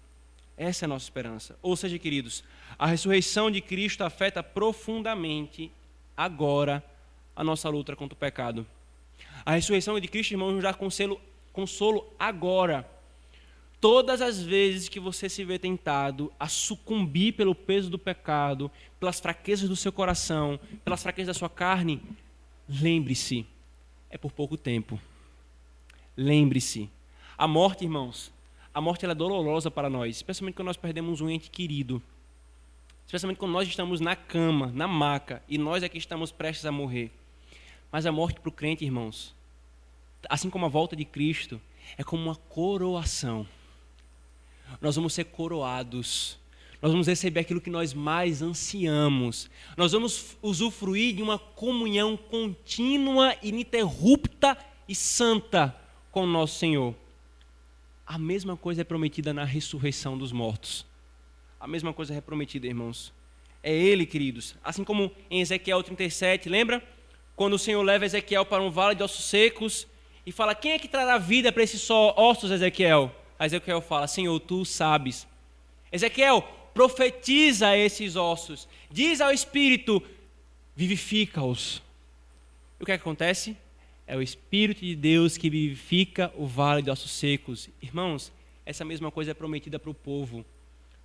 [SPEAKER 1] Essa é a nossa esperança. Ou seja, queridos, a ressurreição de Cristo afeta profundamente agora a nossa luta contra o pecado. A ressurreição de Cristo, irmãos, nos dá consolo, consolo agora. Todas as vezes que você se vê tentado a sucumbir pelo peso do pecado, pelas fraquezas do seu coração, pelas fraquezas da sua carne, lembre-se, é por pouco tempo. Lembre-se. A morte, irmãos, a morte é dolorosa para nós, especialmente quando nós perdemos um ente querido. Especialmente quando nós estamos na cama, na maca, e nós é que estamos prestes a morrer. Mas a morte para o crente, irmãos, assim como a volta de Cristo, é como uma coroação. Nós vamos ser coroados. nós vamos receber aquilo que nós mais ansiamos. Nós vamos usufruir de uma comunhão contínua, ininterrupta e santa com o nosso Senhor. A mesma coisa é prometida na ressurreição dos mortos. A mesma coisa é prometida, irmãos. É Ele, queridos. Assim como em Ezequiel 37, lembra? Quando o Senhor leva Ezequiel para um vale de ossos secos e fala: Quem é que trará vida para esses ossos, Ezequiel? Ezequiel fala: Senhor, tu sabes. Ezequiel, profetiza esses ossos. Diz ao Espírito: vivifica-os. E o que, é que acontece? É o Espírito de Deus que vivifica o vale de ossos secos. Irmãos, essa mesma coisa é prometida para o povo.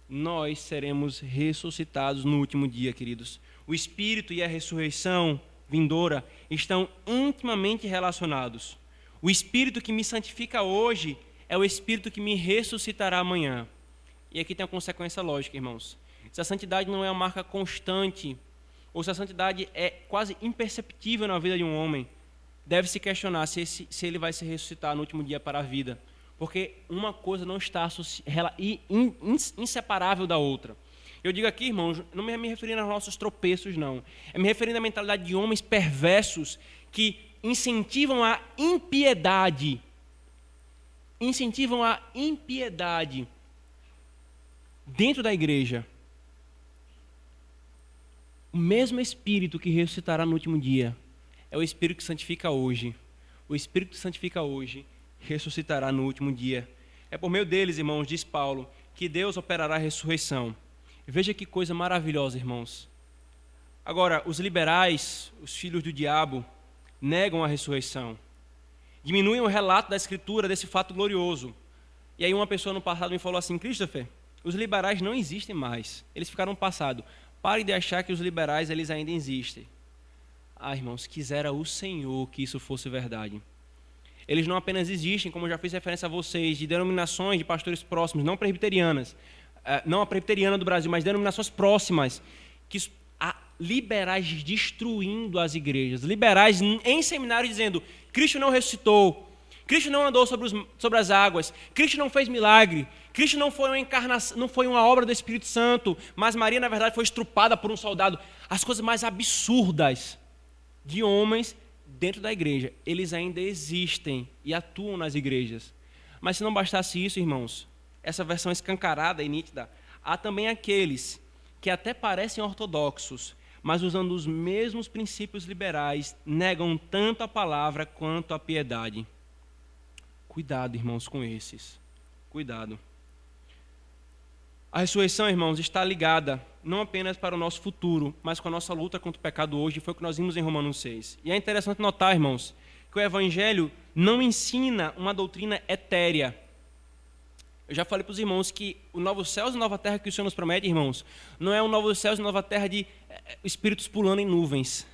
[SPEAKER 1] Nós seremos ressuscitados no último dia, queridos. O Espírito e a ressurreição vindoura estão intimamente relacionados. O Espírito que me santifica hoje é o Espírito que me ressuscitará amanhã. E aqui tem uma consequência lógica, irmãos. Se a santidade não é uma marca constante, ou se a santidade é quase imperceptível na vida de um homem, deve se questionar se, esse, se ele vai se ressuscitar no último dia para a vida. Porque uma coisa não está inseparável da outra. Eu digo aqui, irmãos, não me referindo aos nossos tropeços, não. É me referindo à mentalidade de homens perversos que incentivam a impiedade. Incentivam a impiedade dentro da igreja. O mesmo Espírito que ressuscitará no último dia é o Espírito que santifica hoje. O Espírito que santifica hoje ressuscitará no último dia. É por meio deles, irmãos, diz Paulo, que Deus operará a ressurreição. Veja que coisa maravilhosa, irmãos. Agora, os liberais, os filhos do diabo, negam a ressurreição. Diminuem o relato da Escritura desse fato glorioso. E aí uma pessoa no passado me falou assim, Christopher, os liberais não existem mais. Eles ficaram no passado. Pare de achar que os liberais eles ainda existem. Ah, irmãos, quisera o Senhor que isso fosse verdade. Eles não apenas existem, como eu já fiz referência a vocês, de denominações de pastores próximos, não presbiterianas, eh, não a presbiteriana do Brasil, mas denominações próximas, que liberais destruindo as igrejas, liberais em seminários dizendo: Cristo não ressuscitou, Cristo não andou sobre, os, sobre as águas, Cristo não fez milagre, Cristo não foi uma encarnação, não foi uma obra do Espírito Santo, mas Maria na verdade foi estrupada por um soldado. As coisas mais absurdas de homens dentro da igreja, eles ainda existem e atuam nas igrejas. Mas se não bastasse isso, irmãos, essa versão escancarada e nítida, há também aqueles que até parecem ortodoxos, mas usando os mesmos princípios liberais, negam tanto a palavra quanto a piedade. Cuidado, irmãos, com esses. Cuidado. A ressurreição, irmãos, está ligada não apenas para o nosso futuro, mas com a nossa luta contra o pecado hoje, foi o que nós vimos em Romanos 6. E é interessante notar, irmãos, que o Evangelho não ensina uma doutrina etérea. Eu já falei para os irmãos que o novo céus e nova terra que o Senhor nos promete, irmãos, não é um novo céus e nova terra de espíritos pulando em nuvens.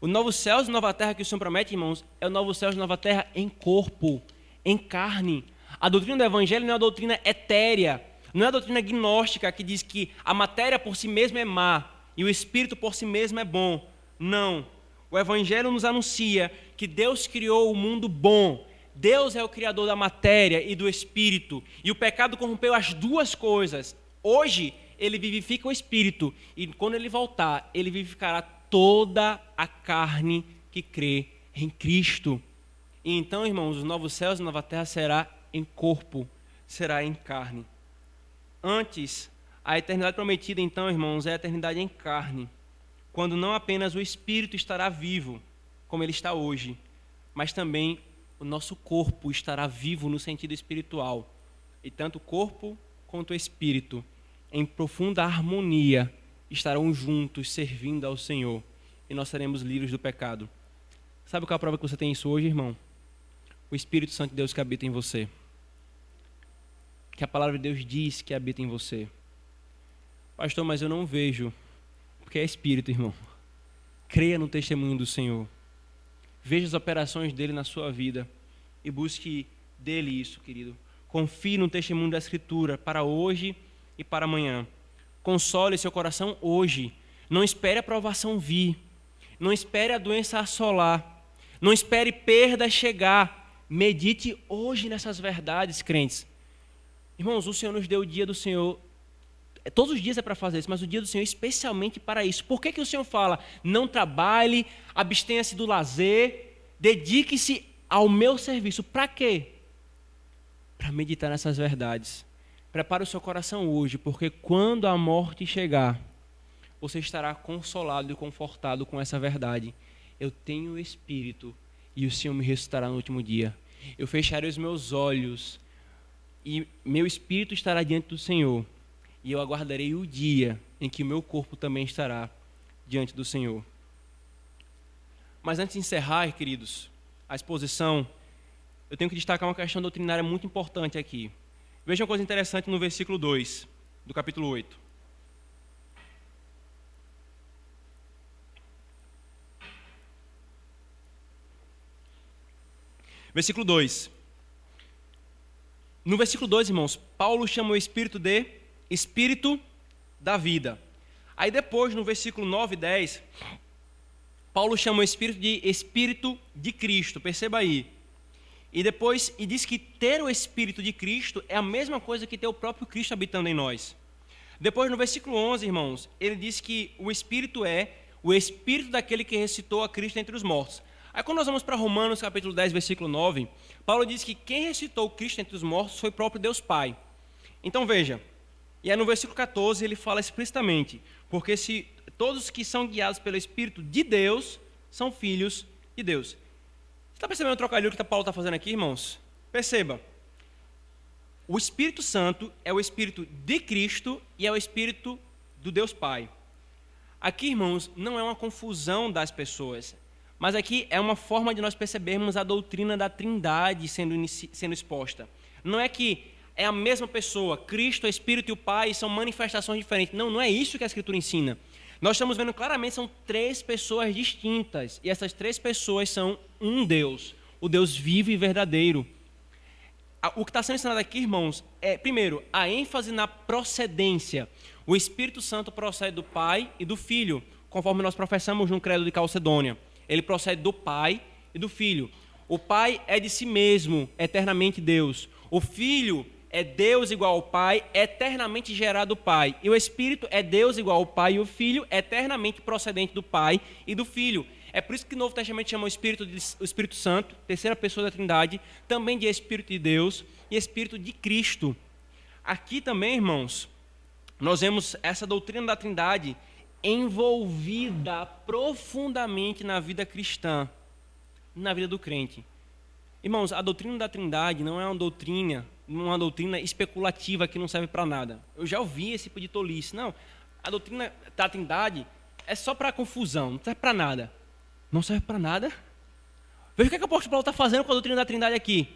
[SPEAKER 1] O novo céus e nova terra que o Senhor promete, irmãos, é o novo céus e nova terra em corpo, em carne. A doutrina do Evangelho não é uma doutrina etérea, não é a doutrina gnóstica que diz que a matéria por si mesma é má e o espírito por si mesmo é bom. Não. O Evangelho nos anuncia que Deus criou o mundo bom. Deus é o criador da matéria e do espírito. E o pecado corrompeu as duas coisas. Hoje, ele vivifica o espírito. E quando ele voltar, ele vivificará toda a carne que crê em Cristo. E então, irmãos, os novos céus e nova terra será em corpo, será em carne. Antes, a eternidade prometida, então, irmãos, é a eternidade em carne, quando não apenas o espírito estará vivo, como ele está hoje, mas também o nosso corpo estará vivo no sentido espiritual. E tanto o corpo quanto o espírito, em profunda harmonia, estarão juntos servindo ao Senhor, e nós seremos livres do pecado. Sabe qual é a prova que você tem isso hoje, irmão? O Espírito Santo de Deus que habita em você que a palavra de Deus diz que habita em você. Pastor, mas eu não vejo, porque é espírito, irmão. Creia no testemunho do Senhor. Veja as operações dele na sua vida e busque dele isso, querido. Confie no testemunho da Escritura para hoje e para amanhã. Console seu coração hoje. Não espere a provação vir. Não espere a doença assolar. Não espere perda chegar. Medite hoje nessas verdades, crentes. Irmãos, o Senhor nos deu o dia do Senhor todos os dias é para fazer isso, mas o dia do Senhor é especialmente para isso. Por que, que o Senhor fala, não trabalhe, abstenha-se do lazer, dedique-se ao meu serviço? Para quê? Para meditar nessas verdades. Prepare o seu coração hoje, porque quando a morte chegar, você estará consolado e confortado com essa verdade. Eu tenho o Espírito e o Senhor me ressuscitará no último dia. Eu fecharei os meus olhos e meu espírito estará diante do Senhor. E eu aguardarei o dia em que o meu corpo também estará diante do Senhor. Mas antes de encerrar, queridos, a exposição, eu tenho que destacar uma questão doutrinária muito importante aqui. Veja uma coisa interessante no versículo 2 do capítulo 8. Versículo 2. No versículo 2, irmãos, Paulo chama o Espírito de Espírito da vida. Aí depois, no versículo 9 e 10, Paulo chama o Espírito de Espírito de Cristo. Perceba aí. E depois, e diz que ter o Espírito de Cristo é a mesma coisa que ter o próprio Cristo habitando em nós. Depois, no versículo 11, irmãos, ele diz que o Espírito é o Espírito daquele que ressuscitou a Cristo entre os mortos. Aí, quando nós vamos para Romanos, capítulo 10, versículo 9, Paulo diz que quem ressuscitou Cristo entre os mortos foi o próprio Deus Pai. Então, veja, e aí no versículo 14 ele fala explicitamente: porque se todos que são guiados pelo Espírito de Deus são filhos de Deus. Está percebendo o trocadilho que Paulo está fazendo aqui, irmãos? Perceba. O Espírito Santo é o Espírito de Cristo e é o Espírito do Deus Pai. Aqui, irmãos, não é uma confusão das pessoas, mas aqui é uma forma de nós percebermos a doutrina da Trindade sendo, sendo exposta. Não é que é a mesma pessoa, Cristo, o Espírito e o Pai são manifestações diferentes. Não, não é isso que a Escritura ensina. Nós estamos vendo claramente são três pessoas distintas e essas três pessoas são um Deus, o Deus vivo e verdadeiro. O que está sendo ensinado aqui, irmãos, é primeiro a ênfase na procedência. O Espírito Santo procede do Pai e do Filho, conforme nós professamos no Credo de Calcedônia. Ele procede do Pai e do Filho. O Pai é de si mesmo, eternamente Deus. O Filho é Deus igual ao Pai, eternamente gerado do Pai. E o Espírito é Deus igual ao Pai e o Filho eternamente procedente do Pai e do Filho. É por isso que o Novo Testamento chama o Espírito de o Espírito Santo, terceira pessoa da Trindade, também de Espírito de Deus e Espírito de Cristo. Aqui também, irmãos, nós vemos essa doutrina da Trindade envolvida profundamente na vida cristã, na vida do crente. Irmãos, a doutrina da Trindade não é uma doutrina uma doutrina especulativa que não serve para nada. Eu já ouvi esse tipo de tolice. Não, a doutrina da Trindade é só para confusão, não serve para nada. Não serve para nada? Veja o que, é que o apóstolo Paulo está fazendo com a doutrina da Trindade aqui.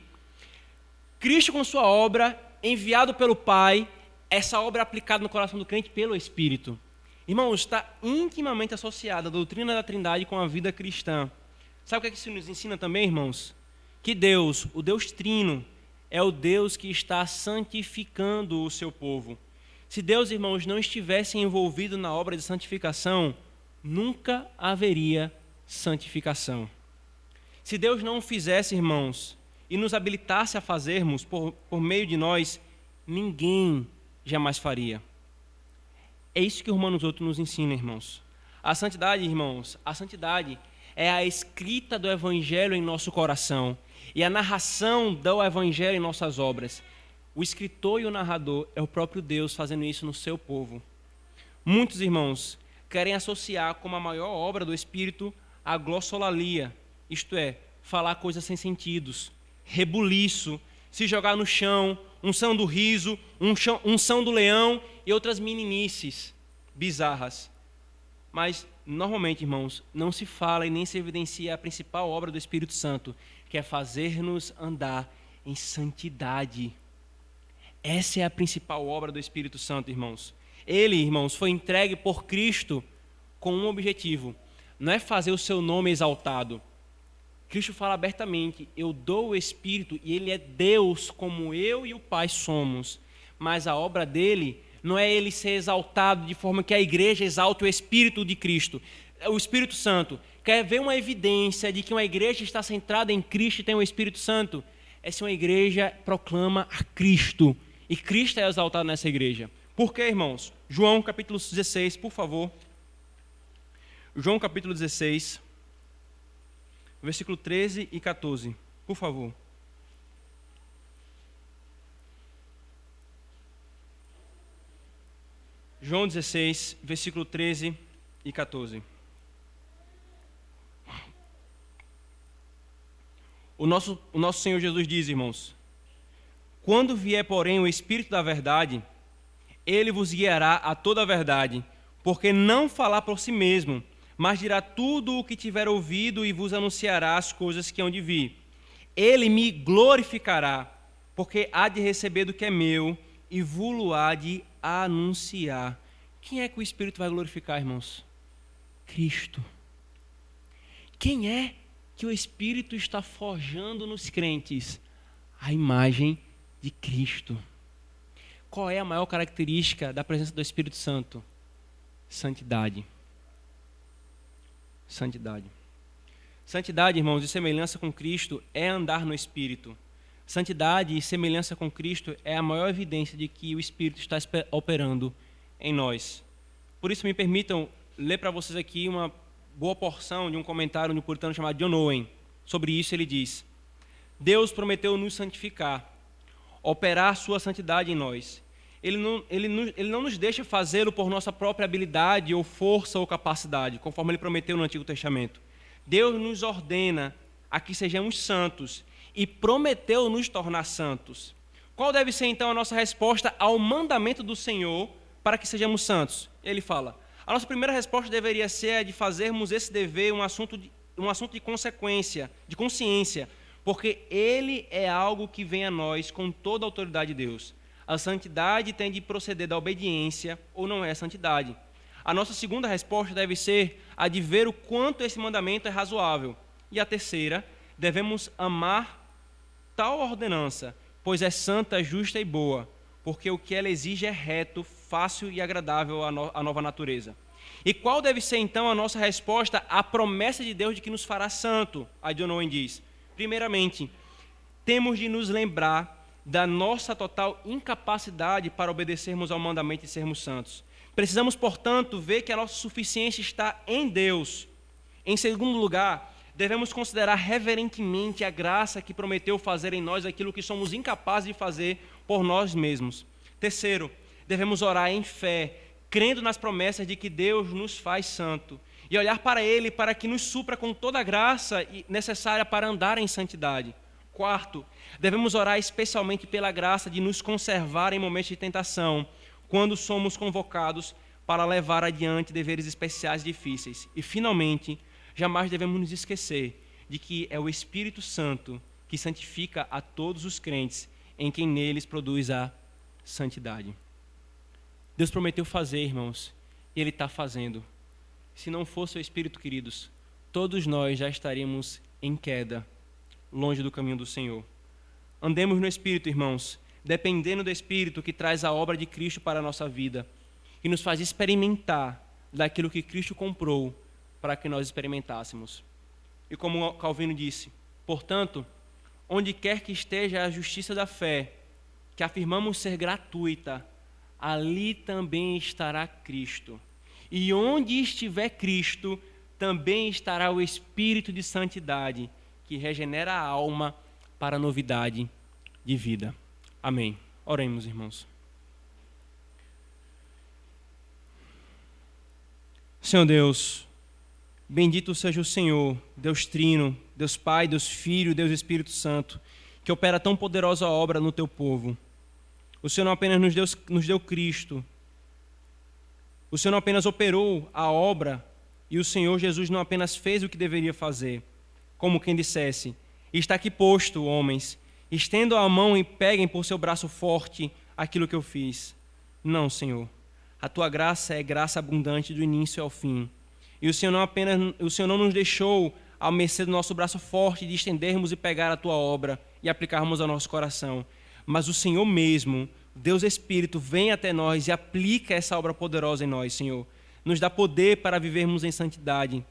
[SPEAKER 1] Cristo, com sua obra, enviado pelo Pai, essa obra é aplicada no coração do crente pelo Espírito. Irmãos, está intimamente associada a doutrina da Trindade com a vida cristã. Sabe o que, é que isso nos ensina também, irmãos? Que Deus, o Deus Trino, é o Deus que está santificando o seu povo. Se Deus, irmãos, não estivesse envolvido na obra de santificação, nunca haveria santificação. Se Deus não o fizesse, irmãos, e nos habilitasse a fazermos por, por meio de nós, ninguém jamais faria. É isso que o Romanos 8 nos ensina, irmãos. A santidade, irmãos, a santidade é a escrita do Evangelho em nosso coração e a narração do Evangelho em nossas obras. O escritor e o narrador é o próprio Deus fazendo isso no seu povo. Muitos irmãos querem associar como a maior obra do Espírito a glossolalia, isto é, falar coisas sem sentidos, rebuliço, se jogar no chão, unção do riso, unção do leão e outras meninices bizarras. Mas, normalmente, irmãos, não se fala e nem se evidencia a principal obra do Espírito Santo, que é fazer-nos andar em santidade. Essa é a principal obra do Espírito Santo, irmãos. Ele, irmãos, foi entregue por Cristo com um objetivo: não é fazer o seu nome exaltado. Cristo fala abertamente: Eu dou o Espírito e Ele é Deus, como eu e o Pai somos. Mas a obra dele não é ele ser exaltado de forma que a igreja exalte o Espírito de Cristo, o Espírito Santo quer ver uma evidência de que uma igreja está centrada em Cristo e tem o Espírito Santo, é se uma igreja proclama a Cristo. E Cristo é exaltado nessa igreja. Por quê, irmãos? João capítulo 16, por favor. João capítulo 16, versículo 13 e 14, por favor. João 16, versículo 13 e 14. O nosso, o nosso Senhor Jesus diz, irmãos: Quando vier, porém, o Espírito da Verdade, ele vos guiará a toda a verdade, porque não falar por si mesmo, mas dirá tudo o que tiver ouvido e vos anunciará as coisas que hão de vir. Ele me glorificará, porque há de receber do que é meu e vos há de anunciar. Quem é que o Espírito vai glorificar, irmãos? Cristo. Quem é que o Espírito está forjando nos crentes? A imagem de Cristo. Qual é a maior característica da presença do Espírito Santo? Santidade. Santidade. Santidade, irmãos, e semelhança com Cristo é andar no Espírito. Santidade e semelhança com Cristo é a maior evidência de que o Espírito está operando em nós. Por isso, me permitam ler para vocês aqui uma boa porção de um comentário de um puritano chamado John Owen. Sobre isso, ele diz: Deus prometeu nos santificar, operar sua santidade em nós. Ele não, ele, ele não nos deixa fazê-lo por nossa própria habilidade ou força ou capacidade, conforme ele prometeu no Antigo Testamento. Deus nos ordena a que sejamos santos e prometeu nos tornar santos. Qual deve ser então a nossa resposta ao mandamento do Senhor para que sejamos santos? Ele fala: a nossa primeira resposta deveria ser a de fazermos esse dever um assunto de, um assunto de consequência, de consciência, porque ele é algo que vem a nós com toda a autoridade de Deus. A santidade tem de proceder da obediência ou não é santidade. A nossa segunda resposta deve ser a de ver o quanto esse mandamento é razoável. E a terceira, devemos amar tal ordenança, pois é santa, justa e boa, porque o que ela exige é reto, fácil e agradável à, no, à nova natureza. E qual deve ser então a nossa resposta à promessa de Deus de que nos fará santo? A John Owen diz: primeiramente, temos de nos lembrar da nossa total incapacidade para obedecermos ao mandamento e sermos santos. Precisamos, portanto, ver que a nossa suficiência está em Deus. Em segundo lugar, devemos considerar reverentemente a graça que prometeu fazer em nós aquilo que somos incapazes de fazer por nós mesmos. Terceiro, devemos orar em fé, crendo nas promessas de que Deus nos faz santo e olhar para Ele para que nos supra com toda a graça necessária para andar em santidade. Quarto, devemos orar especialmente pela graça de nos conservar em momentos de tentação, quando somos convocados para levar adiante deveres especiais difíceis. E, finalmente, jamais devemos nos esquecer de que é o Espírito Santo que santifica a todos os crentes em quem neles produz a santidade. Deus prometeu fazer, irmãos, e Ele está fazendo. Se não fosse o Espírito, queridos, todos nós já estaríamos em queda, longe do caminho do Senhor. Andemos no Espírito, irmãos, dependendo do Espírito que traz a obra de Cristo para a nossa vida e nos faz experimentar daquilo que Cristo comprou para que nós experimentássemos. E como Calvino disse, portanto, onde quer que esteja a justiça da fé, que afirmamos ser gratuita, ali também estará Cristo. E onde estiver Cristo, também estará o Espírito de santidade, que regenera a alma para a novidade de vida. Amém. Oremos, irmãos. Senhor Deus, bendito seja o Senhor, Deus Trino, Deus Pai, Deus Filho, Deus Espírito Santo, que opera tão poderosa obra no teu povo. O Senhor não apenas nos deu, nos deu Cristo, o Senhor não apenas operou a obra, e o Senhor Jesus não apenas fez o que deveria fazer, como quem dissesse: Está aqui posto, homens, estendam a mão e peguem por seu braço forte aquilo que eu fiz. Não, Senhor. A tua graça é graça abundante do início ao fim. E o Senhor não apenas o Senhor não nos deixou ao mercê do nosso braço forte de estendermos e pegar a tua obra e aplicarmos ao nosso coração mas o Senhor mesmo, Deus Espírito, vem até nós e aplica essa obra poderosa em nós, Senhor. Nos dá poder para vivermos em santidade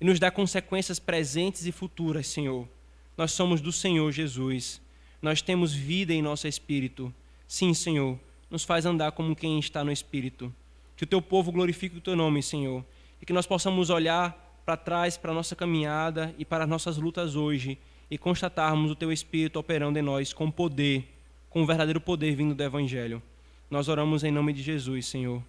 [SPEAKER 1] e nos dá consequências presentes e futuras, Senhor. Nós somos do Senhor Jesus. Nós temos vida em nosso espírito. Sim, Senhor, nos faz andar como quem está no espírito. Que o teu povo glorifique o teu nome, Senhor, e que nós possamos olhar para trás para a nossa caminhada e para as nossas lutas hoje e constatarmos o teu espírito operando em nós com poder com o verdadeiro poder vindo do Evangelho. Nós oramos em nome de Jesus, Senhor.